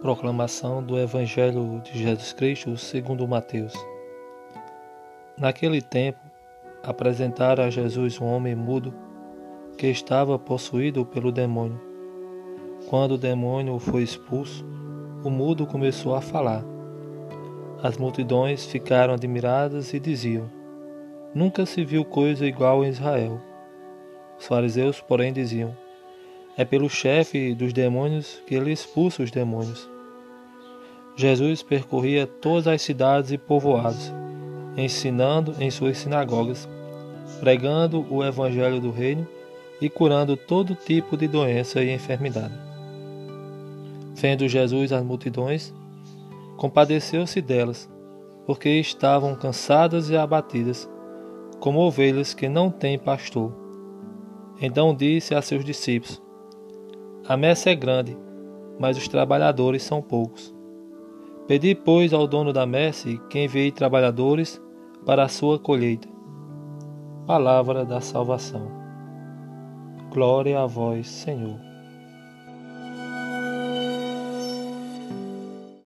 Proclamação do Evangelho de Jesus Cristo segundo Mateus. Naquele tempo, apresentaram a Jesus um homem mudo que estava possuído pelo demônio. Quando o demônio foi expulso, o mudo começou a falar. As multidões ficaram admiradas e diziam: Nunca se viu coisa igual em Israel. Os fariseus, porém, diziam: É pelo chefe dos demônios que ele expulsa os demônios. Jesus percorria todas as cidades e povoados, ensinando em suas sinagogas, pregando o evangelho do reino e curando todo tipo de doença e enfermidade. Vendo Jesus as multidões, compadeceu-se delas, porque estavam cansadas e abatidas, como ovelhas que não têm pastor. Então disse a seus discípulos: A messe é grande, mas os trabalhadores são poucos. Pedi, pois, ao dono da messe que envie trabalhadores para a sua colheita. Palavra da salvação. Glória a vós, Senhor.